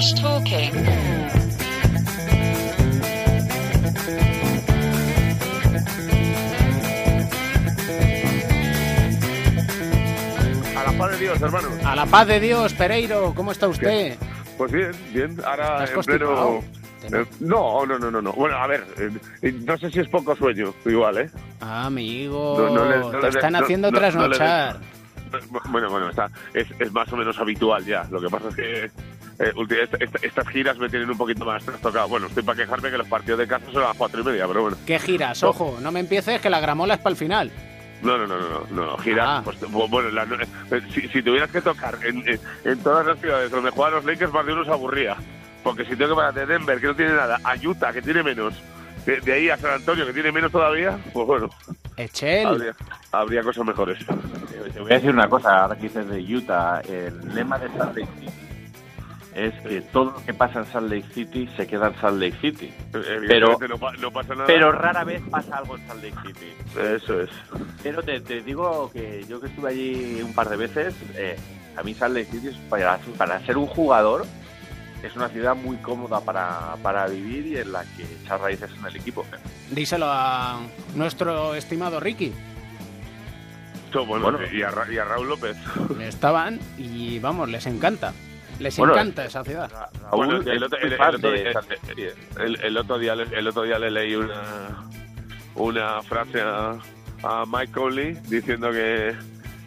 Trash Talking. A la paz de Dios, hermano. A la paz de Dios, Pereiro, ¿cómo está usted? Pues bien, bien. Ahora ¿Estás en pleno. eh, No, no, no, no, no. Bueno, a ver, eh, no sé si es poco sueño, igual, ¿eh? Ah, amigo, No, no le- no te le- están haciendo no- no le- trasnochar. Bueno, bueno, está, es, es más o menos habitual ya. Lo que pasa es que eh, ulti- esta- esta- estas giras me tienen un poquito más trastocado. Bueno, estoy para quejarme que los partidos de casa son a las cuatro y media, pero bueno. ¿Qué giras? No. Ojo, no me empieces que la gramola es para el final. No, no, no, no, no, giras. Ah. Pues, bu- bueno, la- eh, si, si tuvieras que tocar en, en- en todas las ciudades donde juegan los Lakers, más de uno se aburría. Porque si tengo que parar de Denver, que no tiene nada, a Utah, que tiene menos, de, de ahí a San Antonio, que tiene menos todavía, pues bueno, Echel. habría, habría cosas mejores. Te voy a decir una cosa, ahora que dices de Utah, el lema de City es que todo lo que pasa en Salt Lake City se queda en Salt Lake City. Evidentemente no, pa- no pasa nada. Pero rara vez pasa algo en Salt Lake City. Eso es. Pero te, te digo que yo que estuve allí un par de veces, eh, a mí Salt Lake City es para, para ser un jugador es una ciudad muy cómoda para, para vivir y en la que echar raíces en el equipo. Díselo a nuestro estimado Ricky. Bueno, Bueno. Y, a, Ra- y a Raúl López. Estaban y vamos, les encanta. Les Bueno, encanta esa ciudad. Raúl Bueno, el, es otro, muy el- el fan otro de día- Salt Lake City. el- el otro día le- el otro día le leí una una frase a, a Mike Conley diciendo que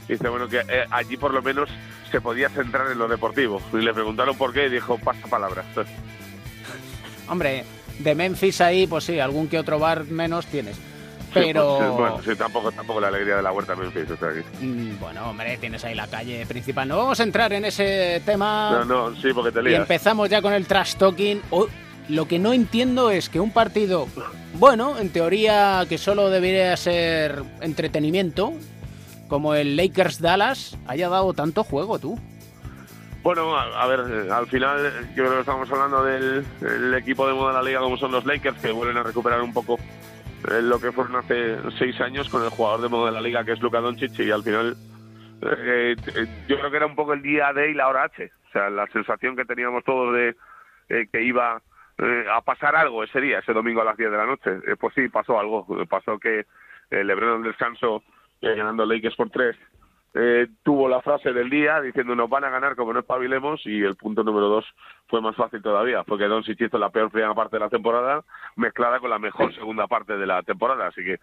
dice bueno que eh, allí por lo menos se podía centrar en lo deportivo y le preguntaron por qué y dijo pasa palabras Hombre, de Memphis ahí, pues sí, algún que otro bar menos tienes. Pero, Sí, bueno sí, tampoco tampoco la alegría de la huerta me Memphis, o sea que- bueno, hombre, tienes ahí la calle principal. No vamos a entrar en ese tema. no no sí porque te Y lías empezamos ya con el trash talking. Oh, lo que no entiendo es que un partido, bueno, en teoría que solo debería ser entretenimiento, como el Lakers Dallas, haya dado tanto juego, tú. Bueno, a, a ver, eh, al final eh, yo creo que estamos hablando del el equipo de moda de la liga como son los Lakers, que vuelven a recuperar un poco lo que fueron hace seis años con el jugador de moda de la liga que es Luka Doncic y al final eh, eh, yo creo que era un poco el día D y la hora H. O sea, la sensación que teníamos todos de eh, que iba eh, a pasar algo ese día, ese domingo a las 10 de la noche. Eh, pues sí, pasó algo. Pasó que eh, LeBron en descanso, eh, ganando Lakers por tres, eh, tuvo la frase del día diciendo nos van a ganar como no espabilemos y el punto número dos fue más fácil todavía porque Doncic hizo la peor primera parte de la temporada mezclada con la mejor segunda parte de la temporada. Así que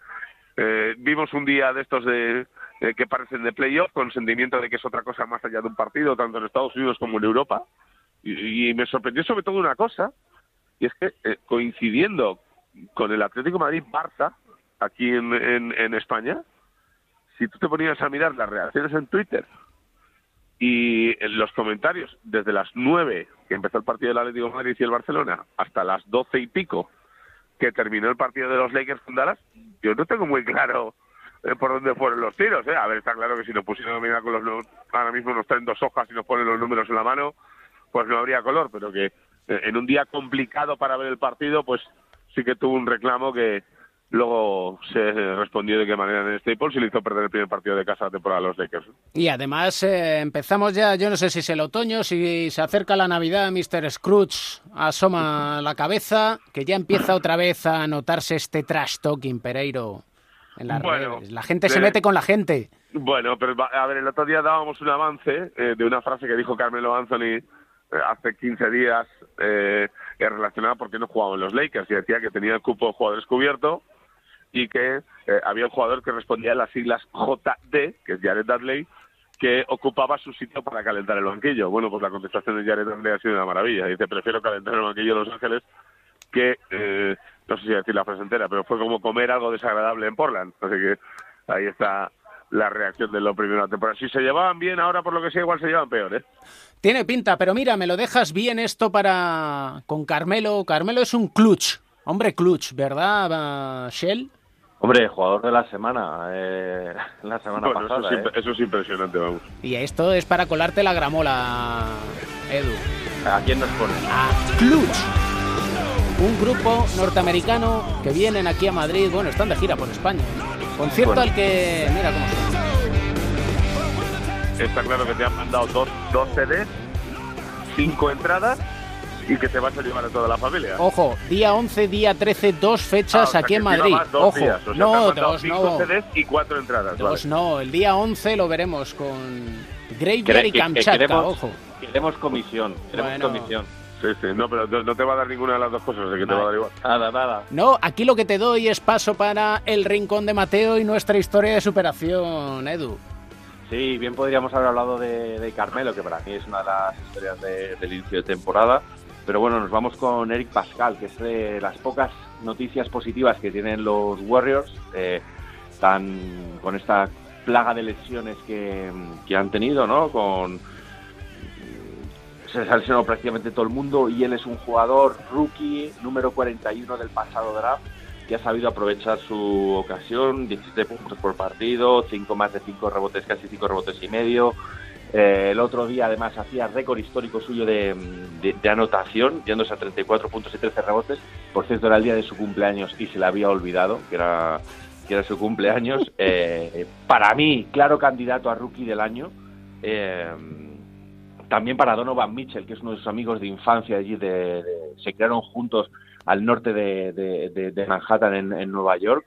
eh, vimos un día de estos de eh, que parecen de playoff con sentimiento de que es otra cosa más allá de un partido tanto en Estados Unidos como en Europa. Y, y me sorprendió sobre todo una cosa y es que eh, coincidiendo con el Atlético Madrid Barça aquí en, en, en España si tú te ponías a mirar las reacciones en Twitter y en los comentarios desde las 9 que empezó el partido del Atlético de Madrid y el Barcelona hasta las 12 y pico que terminó el partido de los Lakers con Dallas, yo no tengo muy claro eh, por dónde fueron los tiros. ¿eh? A ver, está claro que si nos pusieran a mirar con los ahora mismo nos traen dos hojas y nos ponen los números en la mano, pues no habría color, pero que eh, en un día complicado para ver el partido, pues sí que tuvo un reclamo que luego se respondió de qué manera en Staples y le hizo perder el primer partido de casa de temporada a los Lakers. Y además eh, empezamos ya, yo no sé si es el otoño, si se acerca la Navidad, Mr. Scrooge asoma la cabeza, que ya empieza otra vez a notarse este trash talking, Pereiro, en las Bueno, redes. La gente se de- mete con la gente. Bueno, pero a ver, el otro día dábamos un avance eh, de una frase que dijo Carmelo Anthony eh, hace 15 días eh, eh, relacionada porque no jugaban los Lakers y decía que tenía el cupo de jugadores cubierto y que eh, había un jugador que respondía a las siglas JD, que es Jared Dudley, que ocupaba su sitio para calentar el banquillo. Bueno, pues la contestación de Jared Dudley ha sido una maravilla. Dice, prefiero calentar el banquillo de Los Ángeles que, eh, no sé si decir la frase entera, pero fue como comer algo desagradable en Portland. Así que ahí está la reacción de la temporada. Si se llevaban bien, ahora por lo que sea, igual se llevan peor, ¿eh? Tiene pinta, pero mira, me lo dejas bien esto para con Carmelo. Carmelo es un clutch, hombre clutch, ¿verdad, Shell? Hombre, jugador de la semana, eh, la semana Bueno, eso, pasada. es, ¿eh? eso es impresionante, vamos. Y esto es para colarte la gramola, Edu. ¿A quién nos pone? a Clutch, un grupo norteamericano que vienen aquí a Madrid, bueno, están de gira por España. Concierto Bueno. al que, mira cómo suena. Está claro que te han mandado dos, dos CDs, cinco entradas y que te vas a llevar a toda la familia. Ojo, día 11, día 13, dos fechas Ah, o sea, aquí en Madrid. dos Ojo, días, o sea, no, dos cinco no. CDs y cuatro entradas. Dos vale. no, el día 11 lo veremos con Graveyard y que Kamchatka, queremos- ojo. Queremos comisión, queremos Bueno. comisión. Sí, sí, no, pero no, no te va a dar ninguna de las dos cosas, así que te va a dar igual. Nada, nada. No, aquí lo que te doy es paso para el rincón de Mateo y nuestra historia de superación, Edu. Sí, bien podríamos haber hablado de, de Carmelo, que para mí es una de las historias de- del inicio de temporada. Pero bueno, nos vamos con Eric Pascal, que es de las pocas noticias positivas que tienen los Warriors, eh, tan, con esta plaga de lesiones que, que han tenido, ¿no? Con se les ha lesionado prácticamente todo el mundo y él es un jugador rookie número 41 del pasado draft que ha sabido aprovechar su ocasión, 17 puntos por partido, 5 más de 5 rebotes, casi 5 rebotes y medio. Eh, el otro día además hacía récord histórico suyo de, de- de anotación, yéndose a 34 puntos y 13 rebotes. Por cierto, era el día de su cumpleaños y se le había olvidado que era, que era su cumpleaños. Eh, para mí, claro candidato a rookie del año. Eh, también para Donovan Mitchell, que es uno de sus amigos de infancia allí, de, se crearon juntos al norte de, Manhattan, en, en Nueva York.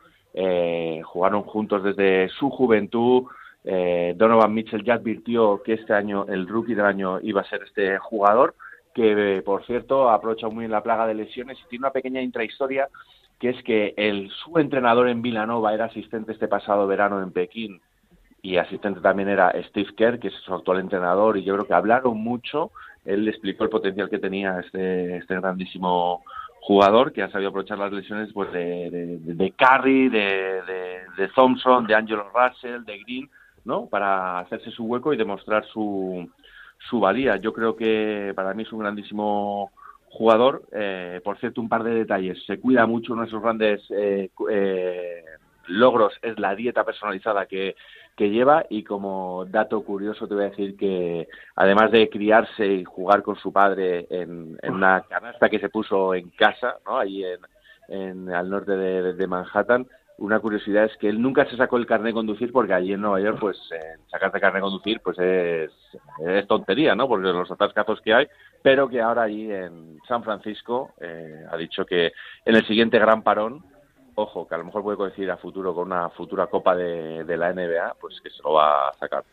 Jugaron juntos desde su juventud. Eh, Donovan Mitchell ya advirtió que este año el rookie del año iba a ser este jugador, que eh, por cierto ha aprovechado muy bien la plaga de lesiones y tiene una pequeña intrahistoria, que es que el, su entrenador en Villanova era asistente este pasado verano en Pekín y asistente también era Steve Kerr, que es su actual entrenador, y yo creo que hablaron mucho. Él le explicó el potencial que tenía este, este grandísimo jugador que ha sabido aprovechar las lesiones pues de, de, de- Curry, de Thompson, de Angelo Russell, de Green, ¿no? Para hacerse su hueco y demostrar su, su valía. Yo creo que para mí es un grandísimo jugador. Eh, por cierto, un par de detalles. Se cuida mucho, uno de sus grandes eh, eh, logros es la dieta personalizada que, que lleva y como dato curioso te voy a decir que además de criarse y jugar con su padre en, en una canasta que se puso en casa, ¿no? Allí en, en- al norte de, de Manhattan, una curiosidad es que él nunca se sacó el carnet de conducir porque allí en Nueva York, pues eh, sacarte carnet de conducir, pues es, es tontería, ¿no? Porque los atascazos que hay, pero que ahora allí en San Francisco eh, ha dicho que en el siguiente gran parón, ojo, que a lo mejor puede coincidir a futuro con una futura copa de, de la NBA, pues que se lo va a sacar.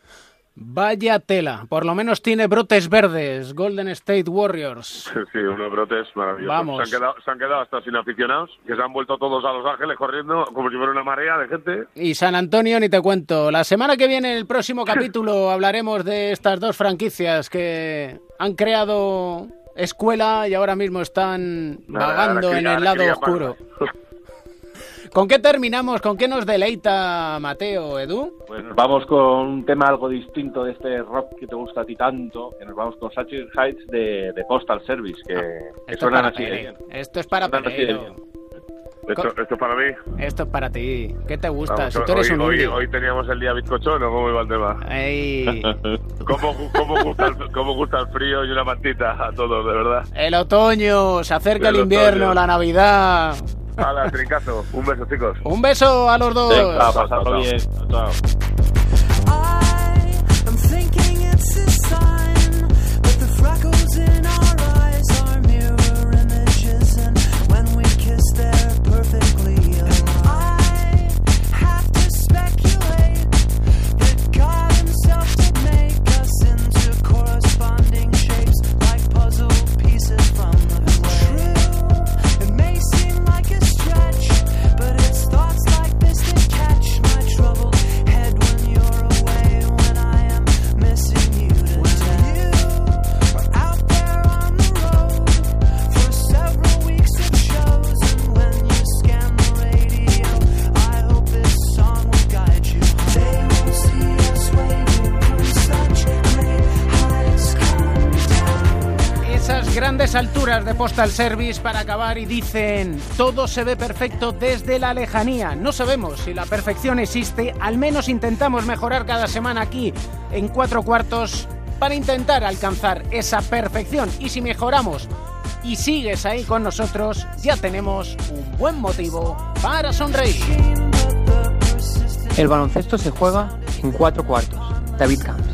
Vaya tela, por lo menos tiene brotes verdes, Golden State Warriors. Sí, unos brotes maravillosos. Vamos. Se han, quedado, se han quedado hasta sin aficionados, que se han vuelto todos a Los Ángeles corriendo como si fuera una marea de gente. Y San Antonio ni te cuento. La semana que viene, en el próximo capítulo, hablaremos de estas dos franquicias que han creado escuela y ahora mismo están Nada, vagando en el lado oscuro. ¿Con qué terminamos? ¿Con qué nos deleita Mateo, Edu? Pues nos vamos con un tema algo distinto de este rock que te gusta a ti tanto, que nos vamos con Satchel Heights de, de Postal Service, que, que Esto es suenan para así de. Esto es para. Esto, esto para mí. Esto es para ti. ¿Qué te gusta? Vamos, si tú eres hoy, un hoy, hoy teníamos el día bizcochón, ¿o cómo iba el tema? Ey, ¿Cómo, cómo, gusta el, ¿Cómo gusta el frío y una mantita a todos, de verdad? el otoño, se acerca el, El invierno, otoño. la Navidad. Hala, trincazo. Un beso, chicos. Un beso a los dos. Venga, Chao, pasarlo chao. bien. Chao. Alturas de Postal Service para acabar y dicen, todo se ve perfecto desde la lejanía. No sabemos si la perfección existe, al menos intentamos mejorar cada semana aquí en cuatro cuartos para intentar alcanzar esa perfección. Y si mejoramos y sigues ahí con nosotros, ya tenemos un buen motivo para sonreír. El baloncesto se juega en cuatro cuartos. David Camps.